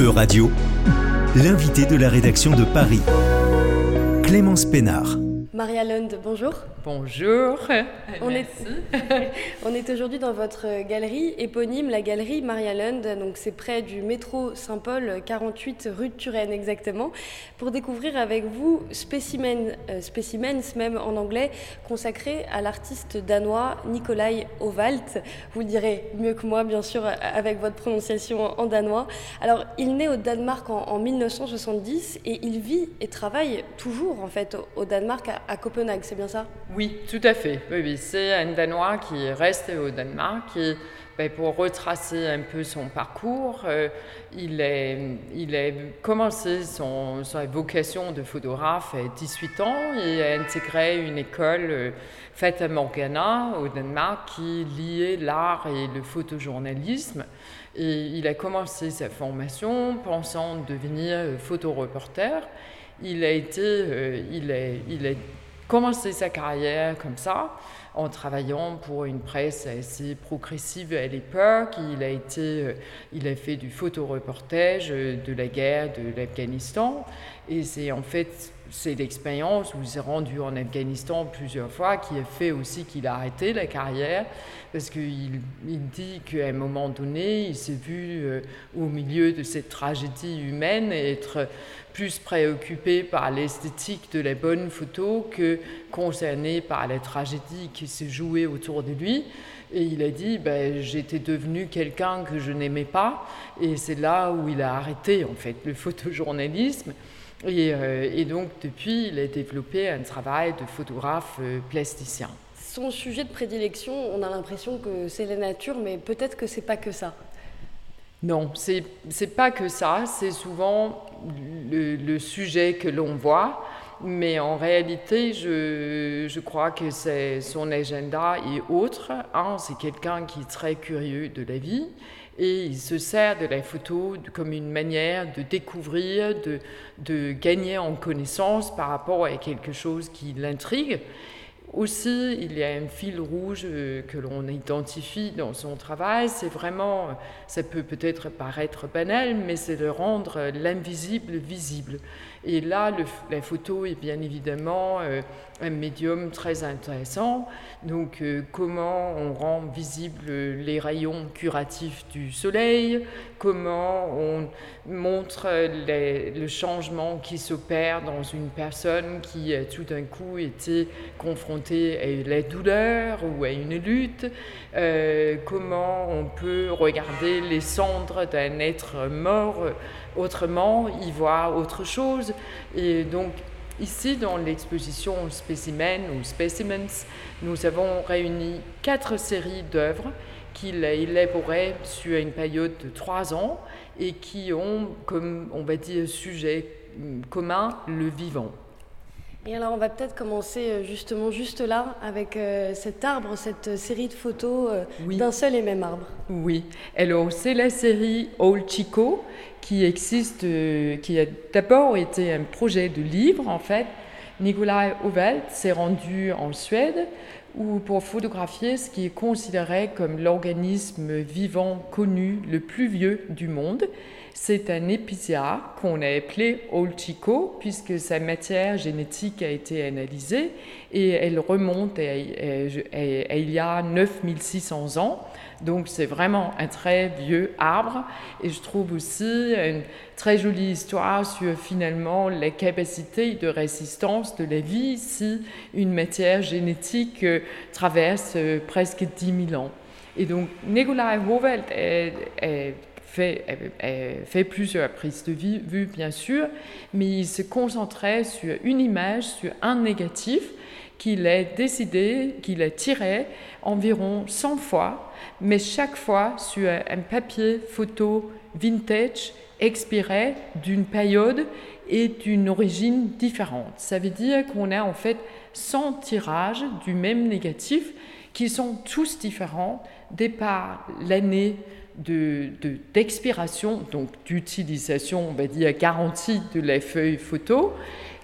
E-Radio, l'invité de la rédaction de Paris, Clémence Pénard. Maria Lund, bonjour. Bonjour. On est, on est aujourd'hui dans votre galerie éponyme, la galerie Maria Lund. Donc c'est près du métro Saint-Paul, 48 rue de Turenne exactement, pour découvrir avec vous Specimen, euh, Specimens même en anglais, consacré à l'artiste danois Nikolai Ovalt. Vous le direz mieux que moi, bien sûr, avec votre prononciation en danois. Alors il naît au Danemark en, en 1970 et il vit et travaille toujours en fait au Danemark à, à Copenhague, c'est bien ça? Oui, tout à fait. C'est un Danois qui reste au Danemark et ben, pour retracer un peu son parcours, euh, il, a commencé son, sa vocation de photographe à 18 ans et a intégré une école euh, faite à Morgana au Danemark qui liait l'art et le photojournalisme. Et il a commencé sa formation pensant devenir photoreporter. Il a été, euh, il a, il a commencé sa carrière comme ça, en travaillant pour une presse assez progressive à l'époque. Il a été, euh, il a fait du photoreportage euh, de la guerre de l'Afghanistan, et c'est en fait c'est l'expérience où il s'est rendu en Afghanistan plusieurs fois qui a fait aussi qu'il a arrêté la carrière parce qu'il il dit qu'à un moment donné, il s'est vu euh, au milieu de cette tragédie humaine être plus préoccupé par l'esthétique de la bonne photo que concerné par la tragédie qui s'est jouée autour de lui. Et il a dit, ben, j'étais devenu quelqu'un que je n'aimais pas, et c'est là où il a arrêté en fait le photojournalisme. Et, euh, et, donc, depuis, il a développé un travail de photographe euh, plasticien. Son sujet de prédilection, on a l'impression que c'est la nature, mais peut-être que c'est pas que ça. Non, c'est pas que ça. C'est souvent le, le, sujet que l'on voit, mais en réalité, je, je crois que c'est son agenda est autre. Un, c'est quelqu'un qui est très curieux de la vie et il se sert de la photo comme une manière de découvrir, de, de gagner en connaissance par rapport à quelque chose qui l'intrigue. Aussi, il y a un fil rouge euh, que l'on identifie dans son travail, c'est vraiment, ça peut peut-être paraître banal, mais c'est de rendre l'invisible visible. Et là, la photo est bien évidemment euh, un médium très intéressant. Donc, euh, comment on rend visible les rayons curatifs du soleil, comment on montre le changement qui s'opère dans une personne qui a tout d'un coup été confrontée à la douleur ou à une lutte, euh, comment on peut regarder les cendres d'un être mort autrement, y voir autre chose? Et donc, ici, dans l'exposition Spécimen ou Specimens, nous avons réuni quatre séries d'œuvres qu'il a élaborées sur une période de trois ans et qui ont, comme on va dire, sujet commun, le vivant. Et alors on va peut-être commencer justement juste là avec euh, cet arbre, cette série de photos euh, oui. d'un seul et même arbre. Oui, alors c'est la série Old Chico qui existe, euh, qui a d'abord été un projet de livre en fait. Nikolai Ovalt s'est rendu en Suède où pour photographier ce qui est considéré comme l'organisme vivant connu le plus vieux du monde. C'est un épicéa qu'on a appelé Old Chico puisque sa matière génétique a été analysée et elle remonte à, il y a 9600 ans. Donc c'est vraiment un très vieux arbre et je trouve aussi une très jolie histoire sur finalement la capacité de résistance de la vie si une matière génétique euh, traverse euh, presque 10 000 ans. Et donc Nikolai Hovelt est, est fait, fait, plusieurs prises de vue, bien sûr, mais il se concentrait sur une image, sur un négatif qu'il a décidé, qu'il a tiré environ 100 fois, mais chaque fois sur un papier photo vintage expiré d'une période et d'une origine différente. Ça veut dire qu'on a en fait 100 tirages du même négatif qui sont tous différents dès par l'année d'expiration, de, donc d'utilisation, on va dire, garantie de la feuille photo,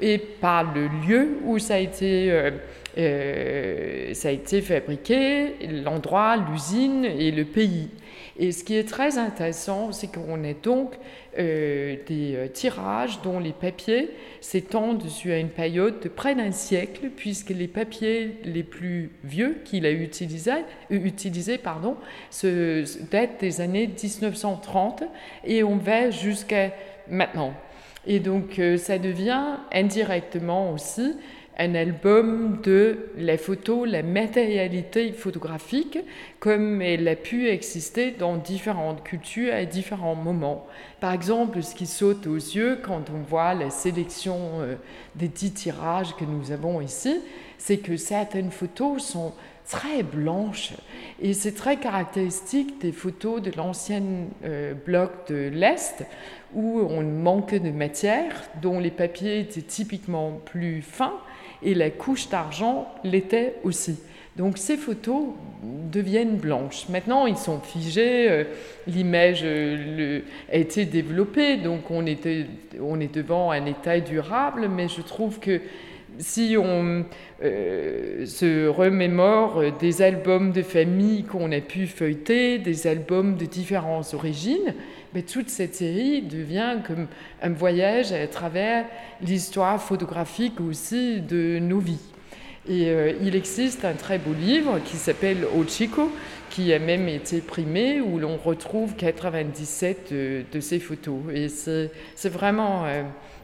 et par le lieu où ça a été, euh, euh, ça a été fabriqué, l'endroit, l'usine et le pays. Et ce qui est très intéressant, c'est qu'on a donc euh, des euh, tirages dont les papiers s'étendent sur une période de près d'un siècle, puisque les papiers les plus vieux qu'il a utilisés, utilisé, pardon, datent des années 1930 et on va jusqu'à maintenant. Et donc ça devient indirectement aussi un album de la photo, la matérialité photographique, comme elle a pu exister dans différentes cultures à différents moments. Par exemple, ce qui saute aux yeux quand on voit la sélection euh, des dix tirages que nous avons ici, c'est que certaines photos sont très blanches et c'est très caractéristique des photos de l'ancien euh, bloc de l'Est où on manquait de matière, dont les papiers étaient typiquement plus fins et la couche d'argent l'était aussi. Donc ces photos deviennent blanches. Maintenant, ils sont figés, euh, l'image euh, a été développée, donc on, on est devant un état durable, mais je trouve que si on euh, se remémore des albums de famille qu'on a pu feuilleter, des albums de différentes origines, mais toute cette série devient comme un voyage à travers l'histoire photographique aussi de nos vies. Et euh, il existe un très beau livre qui s'appelle Ochiko, qui a même été primé, où l'on retrouve 97 de, ces photos. Et c'est vraiment euh,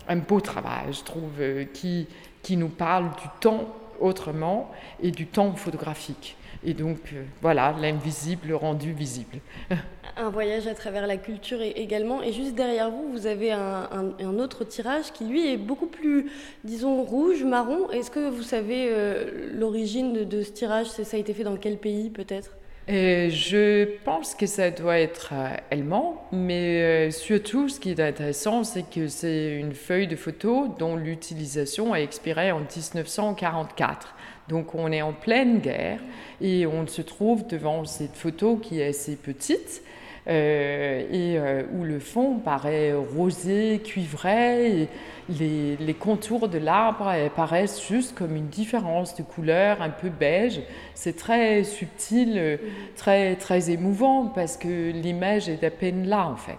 un beau travail, je trouve, euh, qui, qui nous parle du temps autrement et du temps photographique. Et donc, voilà, l'invisible rendu visible. un voyage à travers la culture également. Et juste derrière vous, vous avez un, autre tirage qui, lui, est beaucoup plus, disons, rouge, marron. Est-ce que vous savez euh, l'origine de, ce tirage? Ça a été fait dans quel pays, peut-être? Euh, je pense que ça doit être euh, allemand, mais surtout ce qui est intéressant, c'est que c'est une feuille de photo dont l'utilisation a expiré en 1944. Donc on est en pleine guerre et on se trouve devant cette photo qui est assez petite, euh, et euh, où le fond paraît rosé, cuivré, et les, les contours de l'arbre apparaissent juste comme une différence de couleur un peu beige. C'est très subtil, très, très émouvant parce que l'image est à peine là en fait.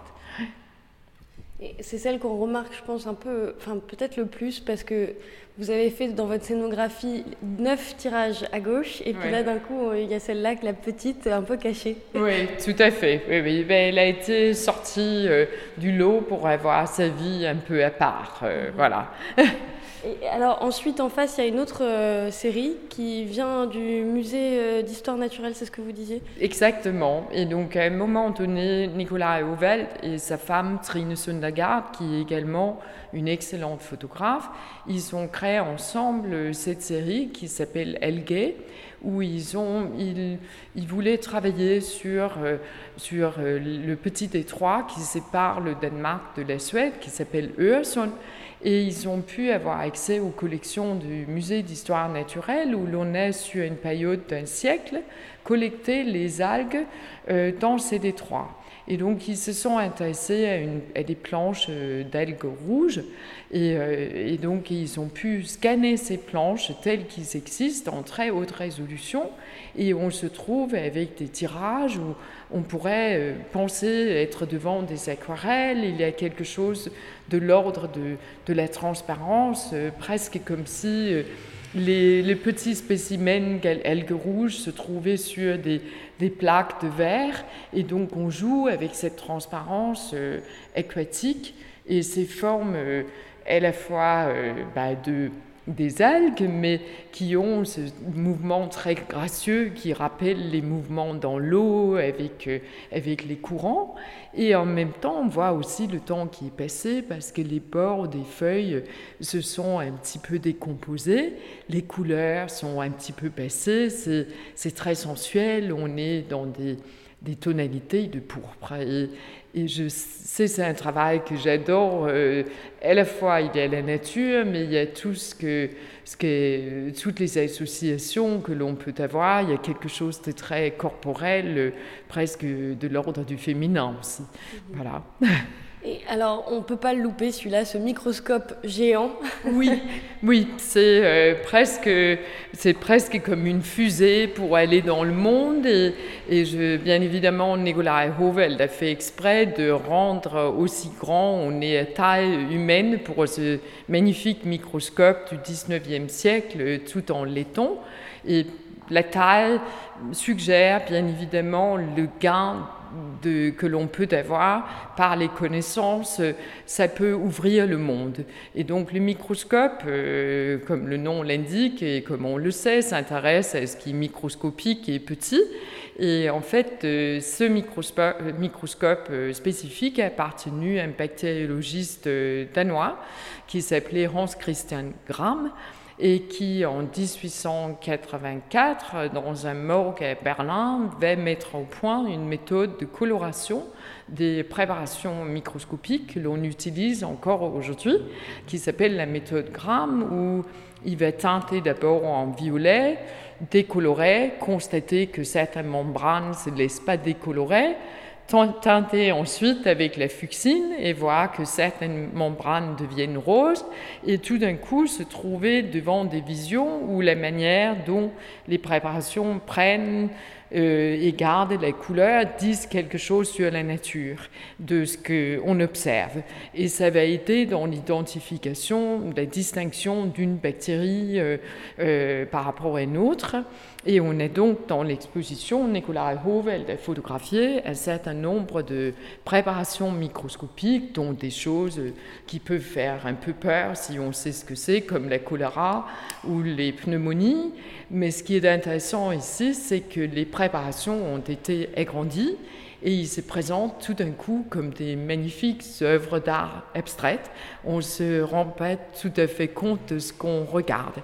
C'est celle qu'on remarque, je pense, un peu, enfin peut-être le plus, parce que vous avez fait dans votre scénographie neuf tirages à gauche, et puis là, d'un coup, il y a celle-là, la petite, un peu cachée. Oui, tout à fait. Oui, elle a été sortie euh, du lot pour avoir sa vie un peu à part. Euh, mhm. Voilà. alors ensuite, en face, il y a une autre euh, série qui vient du musée euh, d'histoire naturelle, c'est ce que vous disiez? Exactement. Et donc à un moment donné, Nicolas Hauvel et sa femme Trine Sundagard, qui est également une excellente photographe, ils ont créé ensemble cette série qui s'appelle Elgay où ils, ont, ils, ils voulaient travailler sur, euh, sur le petit détroit qui sépare le Danemark de la Suède, qui s'appelle Öresund et ils ont pu avoir accès aux collections du musée d'histoire naturelle où l'on a sur une période d'un siècle collecté les algues euh, dans ces détroits. Et donc ils se sont intéressés à, des planches euh, d'algues rouges. Et, euh, et, donc ils ont pu scanner ces planches telles qu'elles existent en très haute résolution. Et on se trouve avec des tirages où on pourrait euh, penser être devant des aquarelles, il y a quelque chose de l'ordre de, la transparence, presque comme si les, petits spécimens algues rouges se trouvaient sur des, des, plaques de verre, et donc on joue avec cette transparence aquatique. Et ces formes à la fois bah, de des algues, mais qui ont ce mouvement très gracieux qui rappelle les mouvements dans l'eau avec, euh, avec les courants. Et en même temps, on voit aussi le temps qui est passé parce que les bords des feuilles se sont un petit peu décomposés, les couleurs sont un petit peu passées, c'est très sensuel, on est dans des, des tonalités de pourpre. Et, et je sais, c'est un travail que j'adore. Euh, à la fois, il y a la nature, mais il y a tout ce que, ce que toutes les associations que l'on peut avoir. Il y a quelque chose de très corporel, presque de l'ordre du féminin aussi. Voilà. Alors, on ne peut pas le louper, celui-là, ce microscope géant. Oui, oui, c'est euh, presque, presque comme une fusée pour aller dans le monde. Et, bien évidemment, Nicolas Hoveld a fait exprès de rendre aussi grand, on est à taille humaine pour ce magnifique microscope du 19e siècle, tout en laiton. Et la taille suggère bien évidemment le gain que l'on peut avoir par les connaissances, ça peut ouvrir le monde. Et donc le microscope, euh, comme le nom l'indique et comme on le sait, s'intéresse à ce qui est microscopique et petit. Et en fait, euh, ce microscope, euh, spécifique a appartenu à un bactériologiste danois qui s'appelait Hans Christian Gram et qui, en 1884, dans un morgue à Berlin, va mettre au point une méthode de coloration des préparations microscopiques que l'on utilise encore aujourd'hui, qui s'appelle la méthode Gram, où il va teinter d'abord en violet, décolorer, constater que certaines membranes ne se laissent pas décolorer, teinter ensuite avec la fuchsine et voir que certaines membranes deviennent roses. Et tout d'un coup se trouver devant des visions où la manière dont les préparations prennent euh, et gardent la couleur disent quelque chose sur la nature de ce qu'on observe. Et ça va aider dans l'identification, la distinction d'une bactérie euh, euh, par rapport à une autre. Et on est donc dans l'exposition, Nicolas Hoveld a photographié un certain nombre de préparations microscopiques, dont des choses qui peuvent faire un peu peur si on sait ce que c'est, comme la choléra ou les pneumonies. Mais ce qui est intéressant ici, c'est que les préparations ont été agrandies et ils se présentent tout d'un coup comme des magnifiques œuvres d'art abstraites. On ne se rend pas tout à fait compte de ce qu'on regarde.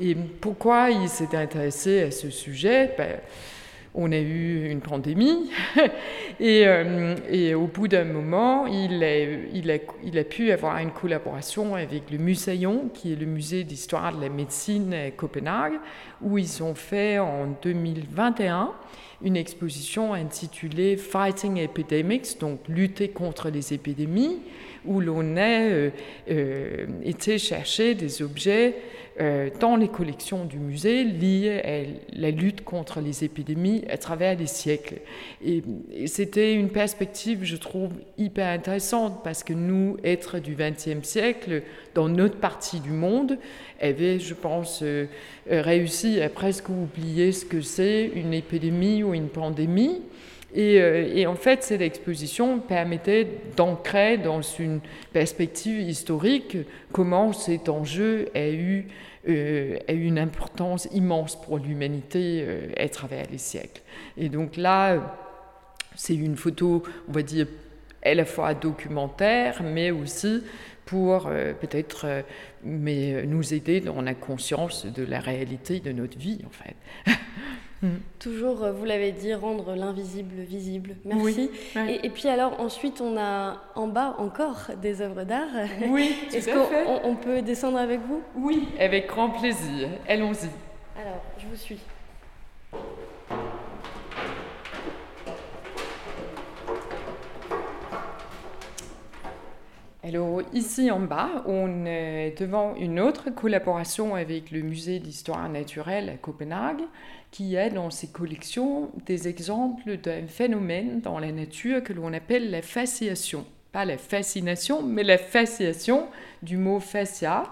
Et pourquoi il s'est intéressé à ce sujet? Ben, On a eu une pandémie. Et, euh, et, au bout d'un moment, il a, pu avoir une collaboration avec le Muséon, qui est le musée d'histoire de la médecine à Copenhague, où ils ont fait en 2021 une exposition intitulée Fighting Epidemics, donc lutter contre les épidémies, où l'on a euh, euh, été chercher des objets dans les collections du musée liées à la lutte contre les épidémies à travers les siècles. Et, c'était une perspective, je trouve, hyper intéressante parce que nous, êtres du XXe siècle, dans notre partie du monde, avaient, je pense, euh, réussi à presque oublier ce que c'est une épidémie ou une pandémie. Et, euh, et, en fait, cette exposition permettait d'ancrer dans une perspective historique comment cet enjeu a eu euh, a eu une importance immense pour l'humanité euh, à travers les siècles. Et donc là, c'est une photo, on va dire, à la fois documentaire, mais aussi pour euh, peut-être nous aider dans la conscience de la réalité de notre vie, en fait. Mm. Toujours, euh, vous l'avez dit, rendre l'invisible visible. Merci. Et, puis alors ensuite, on a en bas encore des œuvres d'art. Oui, Est-ce qu'on on peut descendre avec vous? Oui, avec grand plaisir. Allons-y. Alors, je vous suis. Alors ici en bas, on est devant une autre collaboration avec le musée d'histoire naturelle à Copenhague qui a dans ses collections des exemples d'un phénomène dans la nature que l'on appelle la fasciation. Pas la fascination, mais la fasciation du mot fascia,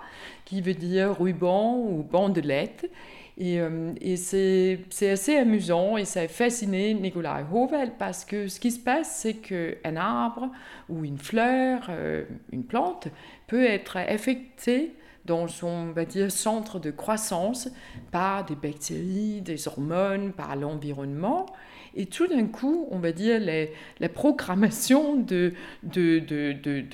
qui veut dire ruban ou bandelette. Et, euh, c'est assez amusant et ça a fasciné Nicolas Hoveld parce que ce qui se passe, c'est qu'un arbre ou une fleur, euh, une plante, peut être affecté dans son centre de croissance par des bactéries, des hormones, par l'environnement. Et tout d'un coup, on va dire, la programmation de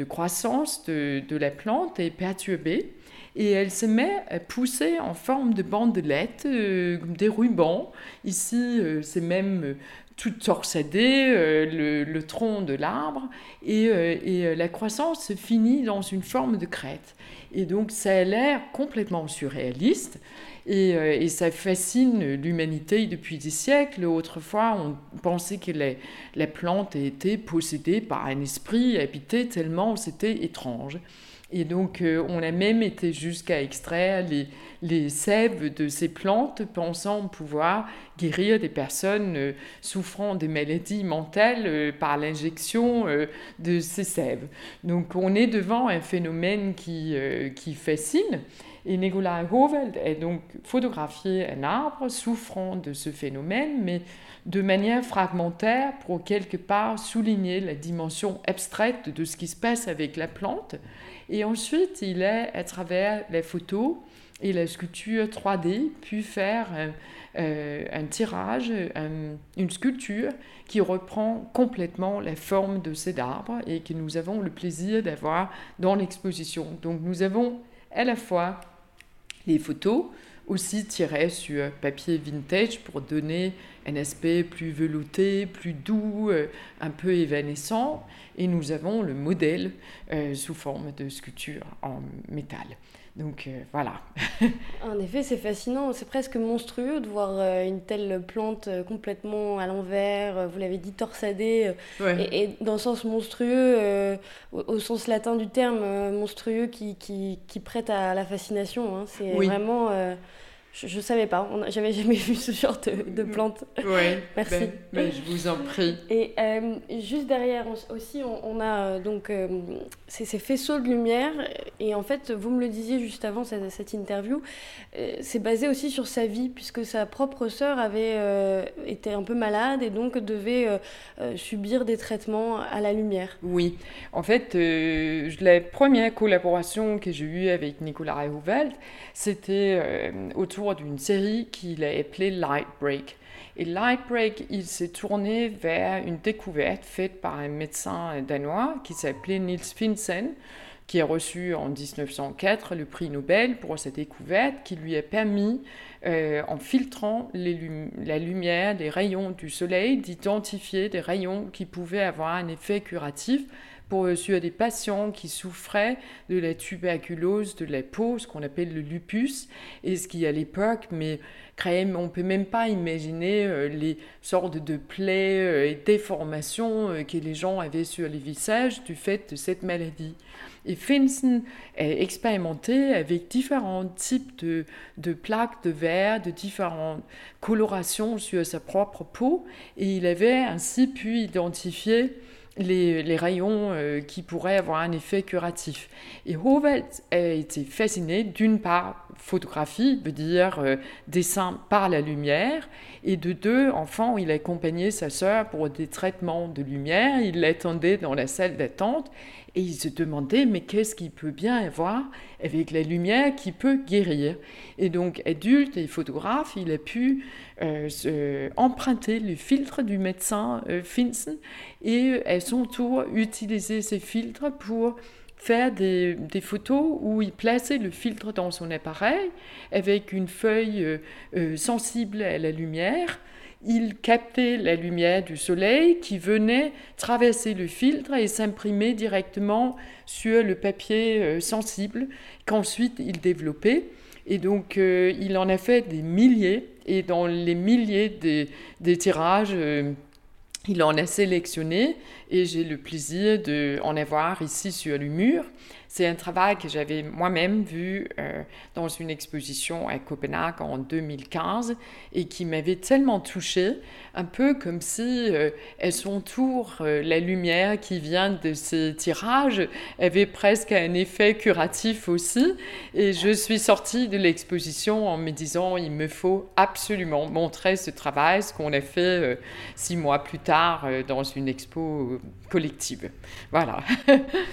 croissance de, la plante est perturbée et elle se met à pousser en forme de bandelettes, euh, des rubans. Ici, euh, c'est même tout torsadé, le, tronc de l'arbre, et, la croissance se finit dans une forme de crête. Et donc ça a l'air complètement surréaliste. Et, et, ça fascine l'humanité depuis des siècles. Autrefois, on pensait que la, la plante était possédée par un esprit habité tellement c'était étrange. Et donc, euh, on a même été jusqu'à extraire les, les, sèves de ces plantes, pensant pouvoir guérir des personnes euh, souffrant de maladies mentales euh, par l'injection de ces sèves. Donc, on est devant un phénomène qui, qui fascine. Et Nikolai Hoveld a donc photographié un arbre souffrant de ce phénomène, mais de manière fragmentaire pour quelque part souligner la dimension abstraite de ce qui se passe avec la plante. Et ensuite, il a, à travers les photos et la sculpture 3D, pu faire euh, un tirage, une sculpture qui reprend complètement la forme de cet arbre et que nous avons le plaisir d'avoir dans l'exposition. Donc nous avons à la fois les photos, aussi tirées sur papier vintage pour donner un aspect plus velouté, plus doux, euh, un peu évanescent. Et nous avons le modèle euh, sous forme de sculpture en métal. Donc euh, voilà. en effet, c'est fascinant. C'est presque monstrueux de voir une telle plante complètement à l'envers, vous l'avez dit, torsadée, et, dans le sens monstrueux, au, sens latin du terme, monstrueux qui, qui, qui, prête à la fascination. Hein. C'est vraiment je ne savais pas, j'avais jamais vu ce genre de, plante. Oui, merci. Ben, ben, je vous en prie. Et euh, juste derrière aussi, on, a euh, donc euh, ces, faisceaux de lumière. Et en fait, vous me le disiez juste avant cette, cette interview, c'est basé aussi sur sa vie, puisque sa propre sœur avait été un peu malade et donc devait subir des traitements à la lumière. Oui, en fait, la première collaboration que j'ai eue avec Nicolas Rehouveld, c'était autour d'une série qu'il a appelée Light Break. Et Light Break, il s'est tourné vers une découverte faite par un médecin danois qui s'appelait Niels Finsen, qui a reçu en 1904 le prix Nobel pour sa découverte, qui lui a permis, euh, en filtrant la lumière des rayons du soleil, d'identifier des rayons qui pouvaient avoir un effet curatif pour, euh, sur des patients qui souffraient de la tuberculose de la peau, ce qu'on appelle le lupus, et ce qui à l'époque, mais on ne peut même pas imaginer euh, les sortes de plaies euh, et déformations que les gens avaient sur les visages du fait de cette maladie. Et Finsen a expérimenté avec différents types de, de, plaques de verre, de différentes colorations sur sa propre peau, et il avait ainsi pu identifier les, rayons euh, qui pourraient avoir un effet curatif. Et Hoveld a été fasciné d'une part, photographie veut dire euh, dessin par la lumière, et de deux, enfant, il a accompagné sa sœur pour des traitements de lumière, il l'attendait dans la salle d'attente, et il se demandait, mais qu'est-ce qu'il peut bien avoir avec la lumière qui peut guérir? Et donc, adulte et photographe, il a pu euh, emprunter le filtre du médecin euh, Finsen. Et à son tour utiliser ces filtres pour faire des, photos où il plaçait le filtre dans son appareil avec une feuille euh, sensible à la lumière il captait la lumière du soleil qui venait traverser le filtre et s'imprimer directement sur le papier euh, sensible qu'ensuite il développait. Et donc euh, il en a fait des milliers et dans les milliers des, tirages, euh, il en a sélectionné et j'ai le plaisir d'en avoir ici sur le mur. C'est un travail que j'avais moi-même vu euh, dans une exposition à Copenhague en 2015 et qui m'avait tellement touchée, un peu comme si euh, à son euh, la lumière qui vient de ces tirages avait presque un effet curatif aussi. Et je suis sortie de l'exposition en me disant il me faut absolument montrer ce travail, ce qu'on a fait six mois plus tard dans une expo collective. Voilà.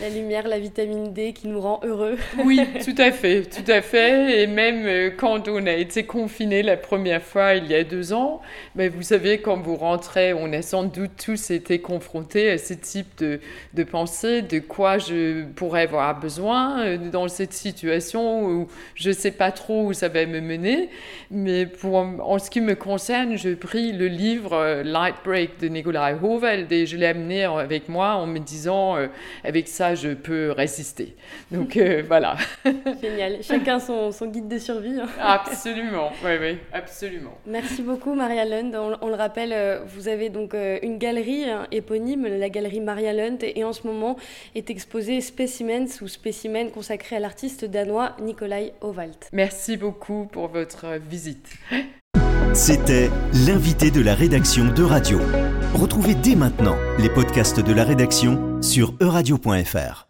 La lumière, la vitamine D qui nous rend heureux. oui, tout à fait, tout à fait. Et même euh, quand on a été confiné la première fois il y a deux ans, mais ben, vous savez, quand vous rentrez, on a sans doute tous été confrontés à ce type de, de pensée, de quoi je pourrais avoir besoin euh, dans cette situation où je ne sais pas trop où ça va me mener. Mais pour, en ce qui me concerne, je pris le livre euh, Light Break de Nikolai Hoveld et je l'ai amené avec moi en me disant, euh, avec ça, je peux résister. Donc euh, voilà. Génial. Chacun son, son, guide de survie. Hein. absolument, oui, oui, absolument. Merci beaucoup, Maria Lund. On, le rappelle, vous avez donc une galerie hein, éponyme, la galerie Maria Lund, et en ce moment est exposée Specimens ou Spécimens consacré à l'artiste danois Nikolai Hovald. Merci beaucoup pour votre visite. C'était l'invité de la rédaction de Radio. Retrouvez dès maintenant les podcasts de la rédaction sur euradio.fr.